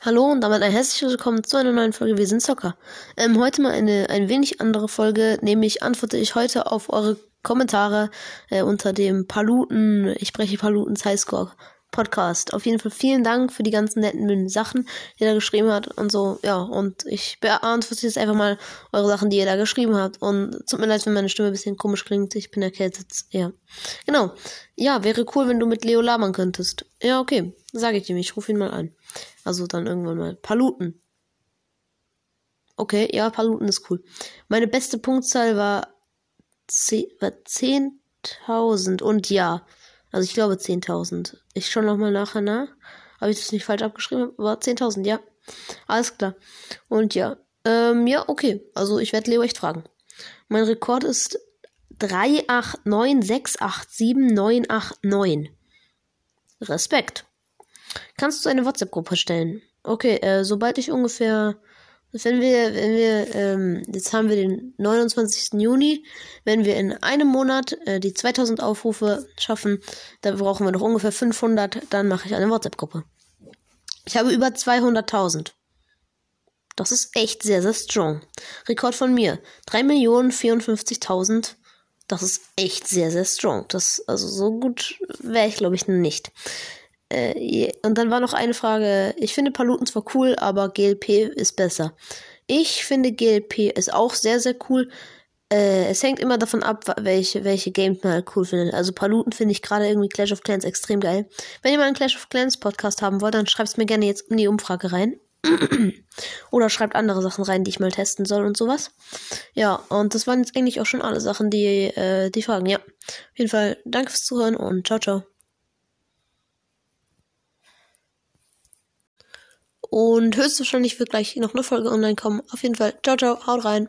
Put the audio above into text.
Hallo und damit ein herzliches Willkommen zu einer neuen Folge Wir sind Zocker. Ähm, heute mal eine ein wenig andere Folge, nämlich antworte ich heute auf eure Kommentare äh, unter dem Paluten, ich spreche Palutens Highscore Podcast. Auf jeden Fall vielen Dank für die ganzen netten Sachen, die ihr da geschrieben habt und so. Ja, und ich beantworte jetzt einfach mal eure Sachen, die ihr da geschrieben habt. Und tut mir leid, wenn meine Stimme ein bisschen komisch klingt. Ich bin erkältet. Ja. Genau. Ja, wäre cool, wenn du mit Leo labern könntest. Ja, okay. Sage ich ihm. Ich rufe ihn mal an. Also dann irgendwann mal. Paluten. Okay, ja, Paluten ist cool. Meine beste Punktzahl war 10.000 und ja. Also ich glaube 10.000. Ich schaue nochmal nachher nach. Habe ich das nicht falsch abgeschrieben? War 10.000, ja. Alles klar. Und ja. Ähm, ja, okay. Also ich werde Leo echt fragen. Mein Rekord ist 389687989. Respekt. Kannst du eine WhatsApp-Gruppe stellen? Okay, äh, sobald ich ungefähr wenn wir, wenn wir, ähm, jetzt haben wir den 29. Juni, wenn wir in einem Monat äh, die 2000 Aufrufe schaffen, dann brauchen wir noch ungefähr 500, dann mache ich eine WhatsApp-Gruppe. Ich habe über 200.000. Das ist echt sehr, sehr strong. Rekord von mir. 3.054.000. Das ist echt sehr, sehr strong. Das, also so gut wäre ich, glaube ich, nicht. Äh, und dann war noch eine Frage. Ich finde Paluten zwar cool, aber GLP ist besser. Ich finde GLP ist auch sehr, sehr cool. Äh, es hängt immer davon ab, welche, welche Games man halt cool findet. Also Paluten finde ich gerade irgendwie Clash of Clans extrem geil. Wenn ihr mal einen Clash of Clans Podcast haben wollt, dann schreibt es mir gerne jetzt in die Umfrage rein. Oder schreibt andere Sachen rein, die ich mal testen soll und sowas. Ja, und das waren jetzt eigentlich auch schon alle Sachen, die, äh, die Fragen. Ja, auf jeden Fall danke fürs Zuhören und ciao, ciao. Und höchstwahrscheinlich wird gleich noch eine Folge online kommen. Auf jeden Fall. Ciao, ciao. Haut rein.